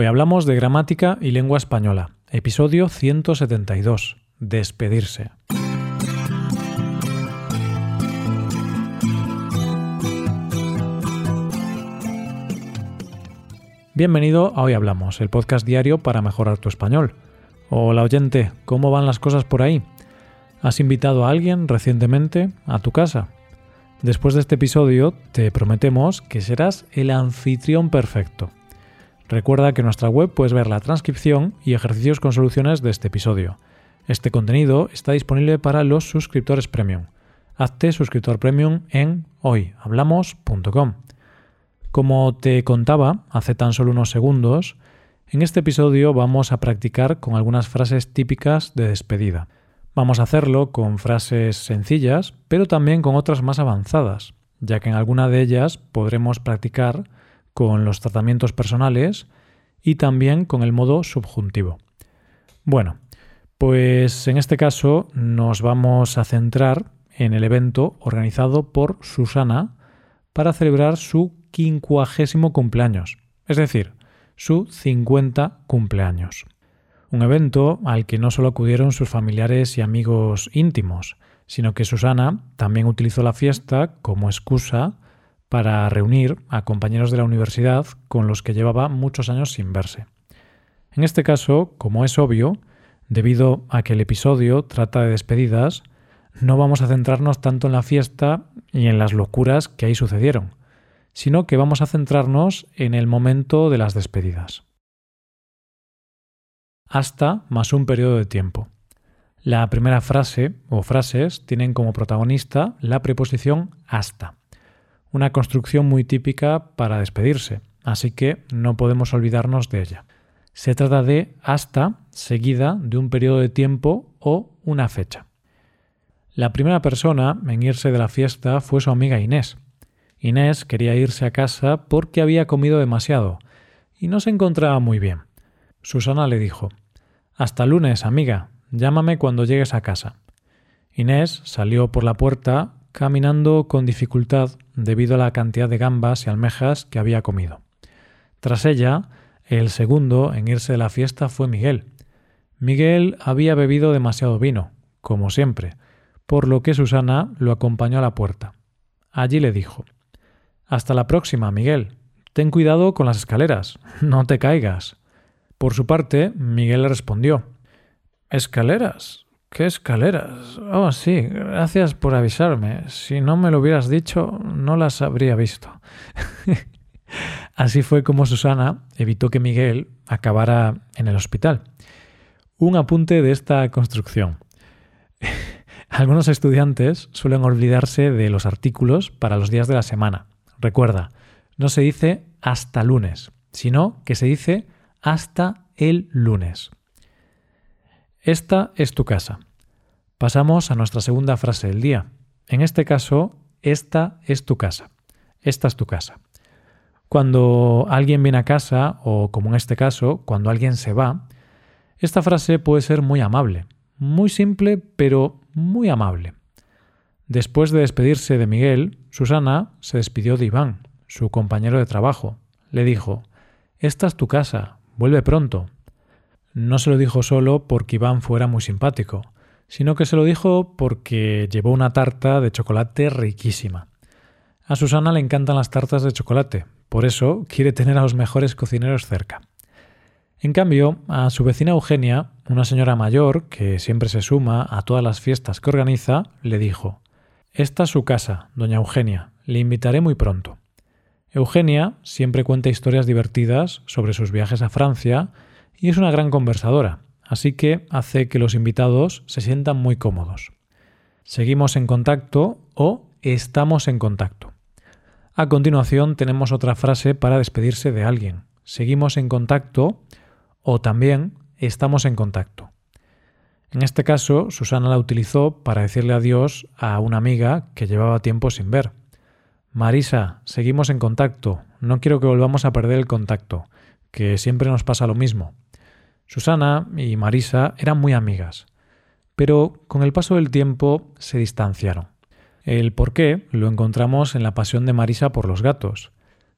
Hoy hablamos de gramática y lengua española, episodio 172, despedirse. Bienvenido a Hoy Hablamos, el podcast diario para mejorar tu español. Hola oyente, ¿cómo van las cosas por ahí? ¿Has invitado a alguien recientemente a tu casa? Después de este episodio te prometemos que serás el anfitrión perfecto. Recuerda que en nuestra web puedes ver la transcripción y ejercicios con soluciones de este episodio. Este contenido está disponible para los suscriptores premium. Hazte suscriptor premium en hoyhablamos.com. Como te contaba hace tan solo unos segundos, en este episodio vamos a practicar con algunas frases típicas de despedida. Vamos a hacerlo con frases sencillas, pero también con otras más avanzadas, ya que en alguna de ellas podremos practicar con los tratamientos personales y también con el modo subjuntivo. Bueno, pues en este caso nos vamos a centrar en el evento organizado por Susana para celebrar su quincuagésimo cumpleaños, es decir, su 50 cumpleaños. Un evento al que no solo acudieron sus familiares y amigos íntimos, sino que Susana también utilizó la fiesta como excusa para reunir a compañeros de la universidad con los que llevaba muchos años sin verse. En este caso, como es obvio, debido a que el episodio trata de despedidas, no vamos a centrarnos tanto en la fiesta y en las locuras que ahí sucedieron, sino que vamos a centrarnos en el momento de las despedidas hasta más un periodo de tiempo. La primera frase o frases tienen como protagonista la preposición hasta, una construcción muy típica para despedirse, así que no podemos olvidarnos de ella. Se trata de hasta seguida de un periodo de tiempo o una fecha. La primera persona en irse de la fiesta fue su amiga Inés. Inés quería irse a casa porque había comido demasiado y no se encontraba muy bien. Susana le dijo Hasta lunes, amiga. Llámame cuando llegues a casa. Inés salió por la puerta caminando con dificultad debido a la cantidad de gambas y almejas que había comido. Tras ella, el segundo en irse de la fiesta fue Miguel. Miguel había bebido demasiado vino, como siempre, por lo que Susana lo acompañó a la puerta. Allí le dijo Hasta la próxima, Miguel. Ten cuidado con las escaleras. No te caigas. Por su parte, Miguel le respondió ¿Escaleras? ¿Qué escaleras? Oh, sí, gracias por avisarme. Si no me lo hubieras dicho, no las habría visto. Así fue como Susana evitó que Miguel acabara en el hospital. Un apunte de esta construcción. Algunos estudiantes suelen olvidarse de los artículos para los días de la semana. Recuerda, no se dice hasta lunes, sino que se dice hasta el lunes. Esta es tu casa. Pasamos a nuestra segunda frase del día. En este caso, esta es tu casa. Esta es tu casa. Cuando alguien viene a casa, o como en este caso, cuando alguien se va, esta frase puede ser muy amable, muy simple, pero muy amable. Después de despedirse de Miguel, Susana se despidió de Iván, su compañero de trabajo. Le dijo, Esta es tu casa, vuelve pronto. No se lo dijo solo porque Iván fuera muy simpático, sino que se lo dijo porque llevó una tarta de chocolate riquísima. A Susana le encantan las tartas de chocolate, por eso quiere tener a los mejores cocineros cerca. En cambio, a su vecina Eugenia, una señora mayor que siempre se suma a todas las fiestas que organiza, le dijo Esta es su casa, doña Eugenia, le invitaré muy pronto. Eugenia siempre cuenta historias divertidas sobre sus viajes a Francia y es una gran conversadora, así que hace que los invitados se sientan muy cómodos. Seguimos en contacto o estamos en contacto. A continuación tenemos otra frase para despedirse de alguien. Seguimos en contacto o también estamos en contacto. En este caso, Susana la utilizó para decirle adiós a una amiga que llevaba tiempo sin ver. Marisa, seguimos en contacto. No quiero que volvamos a perder el contacto, que siempre nos pasa lo mismo. Susana y Marisa eran muy amigas, pero con el paso del tiempo se distanciaron. El por qué lo encontramos en la pasión de Marisa por los gatos.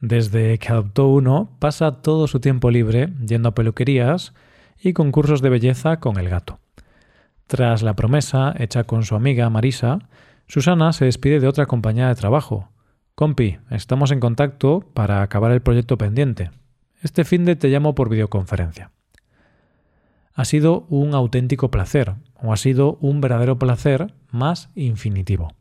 Desde que adoptó uno, pasa todo su tiempo libre yendo a peluquerías y concursos de belleza con el gato. Tras la promesa hecha con su amiga Marisa, Susana se despide de otra compañía de trabajo. Compi, estamos en contacto para acabar el proyecto pendiente. Este fin de te llamo por videoconferencia. Ha sido un auténtico placer, o ha sido un verdadero placer más infinitivo.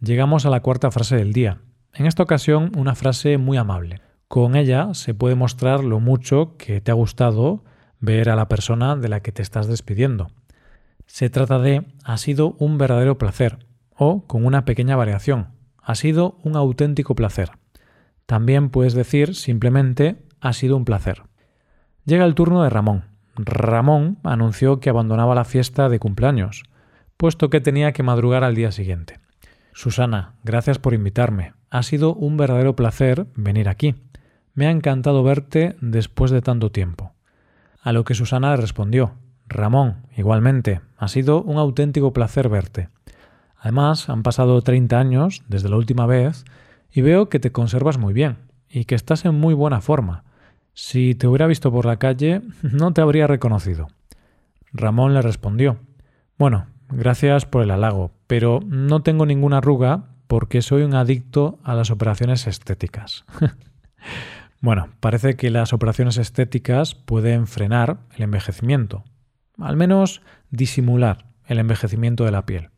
Llegamos a la cuarta frase del día. En esta ocasión, una frase muy amable. Con ella se puede mostrar lo mucho que te ha gustado ver a la persona de la que te estás despidiendo. Se trata de ha sido un verdadero placer o con una pequeña variación. Ha sido un auténtico placer. También puedes decir simplemente ha sido un placer. Llega el turno de Ramón. Ramón anunció que abandonaba la fiesta de cumpleaños, puesto que tenía que madrugar al día siguiente. Susana, gracias por invitarme. Ha sido un verdadero placer venir aquí. Me ha encantado verte después de tanto tiempo. A lo que Susana respondió Ramón, igualmente, ha sido un auténtico placer verte. Además, han pasado 30 años desde la última vez y veo que te conservas muy bien y que estás en muy buena forma. Si te hubiera visto por la calle, no te habría reconocido. Ramón le respondió Bueno, gracias por el halago, pero no tengo ninguna arruga porque soy un adicto a las operaciones estéticas. bueno, parece que las operaciones estéticas pueden frenar el envejecimiento, al menos disimular el envejecimiento de la piel.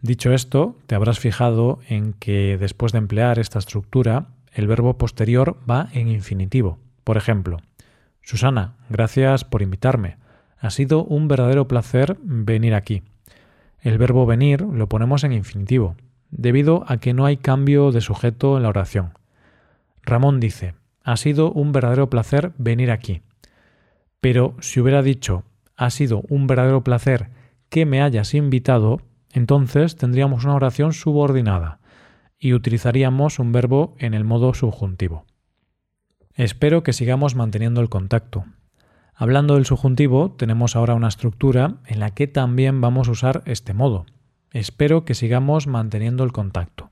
Dicho esto, te habrás fijado en que después de emplear esta estructura, el verbo posterior va en infinitivo. Por ejemplo, Susana, gracias por invitarme. Ha sido un verdadero placer venir aquí. El verbo venir lo ponemos en infinitivo, debido a que no hay cambio de sujeto en la oración. Ramón dice, ha sido un verdadero placer venir aquí. Pero si hubiera dicho, ha sido un verdadero placer que me hayas invitado, entonces tendríamos una oración subordinada y utilizaríamos un verbo en el modo subjuntivo. Espero que sigamos manteniendo el contacto. Hablando del subjuntivo, tenemos ahora una estructura en la que también vamos a usar este modo. Espero que sigamos manteniendo el contacto.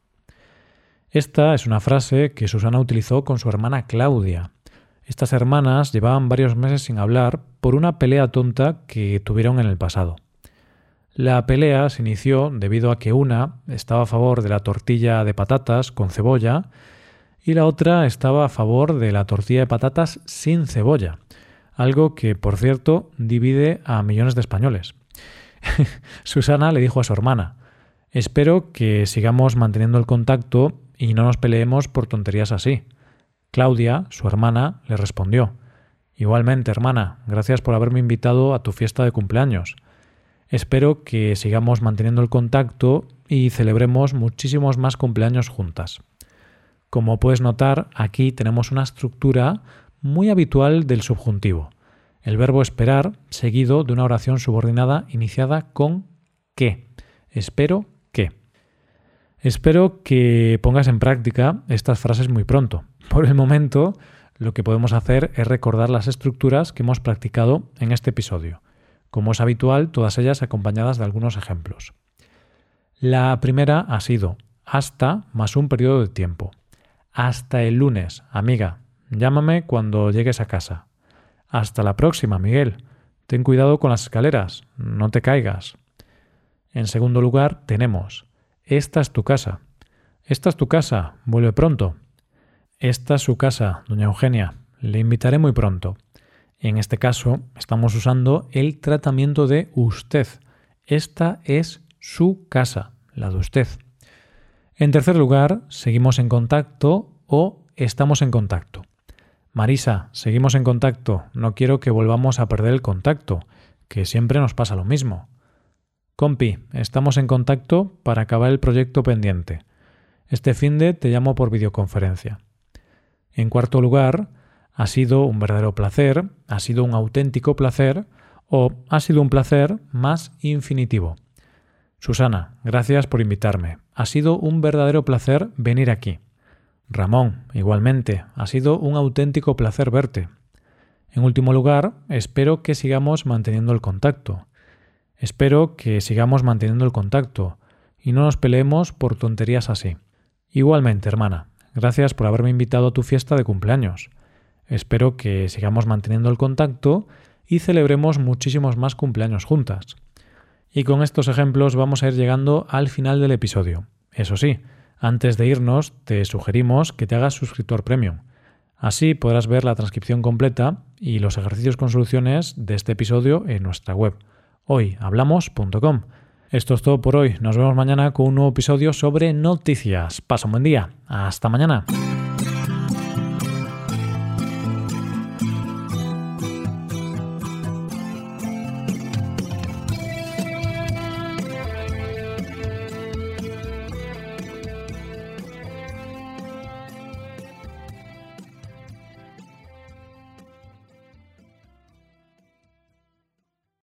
Esta es una frase que Susana utilizó con su hermana Claudia. Estas hermanas llevaban varios meses sin hablar por una pelea tonta que tuvieron en el pasado. La pelea se inició debido a que una estaba a favor de la tortilla de patatas con cebolla y la otra estaba a favor de la tortilla de patatas sin cebolla, algo que, por cierto, divide a millones de españoles. Susana le dijo a su hermana, espero que sigamos manteniendo el contacto y no nos peleemos por tonterías así. Claudia, su hermana, le respondió, igualmente, hermana, gracias por haberme invitado a tu fiesta de cumpleaños. Espero que sigamos manteniendo el contacto y celebremos muchísimos más cumpleaños juntas. Como puedes notar, aquí tenemos una estructura muy habitual del subjuntivo. El verbo esperar seguido de una oración subordinada iniciada con que. Espero que. Espero que pongas en práctica estas frases muy pronto. Por el momento, lo que podemos hacer es recordar las estructuras que hemos practicado en este episodio. Como es habitual, todas ellas acompañadas de algunos ejemplos. La primera ha sido hasta más un periodo de tiempo. Hasta el lunes, amiga. Llámame cuando llegues a casa. Hasta la próxima, Miguel. Ten cuidado con las escaleras, no te caigas. En segundo lugar, tenemos Esta es tu casa. Esta es tu casa, vuelve pronto. Esta es su casa, doña Eugenia. Le invitaré muy pronto. En este caso, estamos usando el tratamiento de usted. Esta es su casa, la de usted. En tercer lugar, seguimos en contacto o estamos en contacto. Marisa, seguimos en contacto. No quiero que volvamos a perder el contacto, que siempre nos pasa lo mismo. Compi, estamos en contacto para acabar el proyecto pendiente. Este fin de te llamo por videoconferencia. En cuarto lugar, ha sido un verdadero placer, ha sido un auténtico placer o ha sido un placer más infinitivo. Susana, gracias por invitarme. Ha sido un verdadero placer venir aquí. Ramón, igualmente, ha sido un auténtico placer verte. En último lugar, espero que sigamos manteniendo el contacto. Espero que sigamos manteniendo el contacto y no nos peleemos por tonterías así. Igualmente, hermana, Gracias por haberme invitado a tu fiesta de cumpleaños. Espero que sigamos manteniendo el contacto y celebremos muchísimos más cumpleaños juntas. Y con estos ejemplos vamos a ir llegando al final del episodio. Eso sí, antes de irnos, te sugerimos que te hagas suscriptor premium. Así podrás ver la transcripción completa y los ejercicios con soluciones de este episodio en nuestra web hoyhablamos.com. Esto es todo por hoy. Nos vemos mañana con un nuevo episodio sobre noticias. Pasa un buen día. Hasta mañana.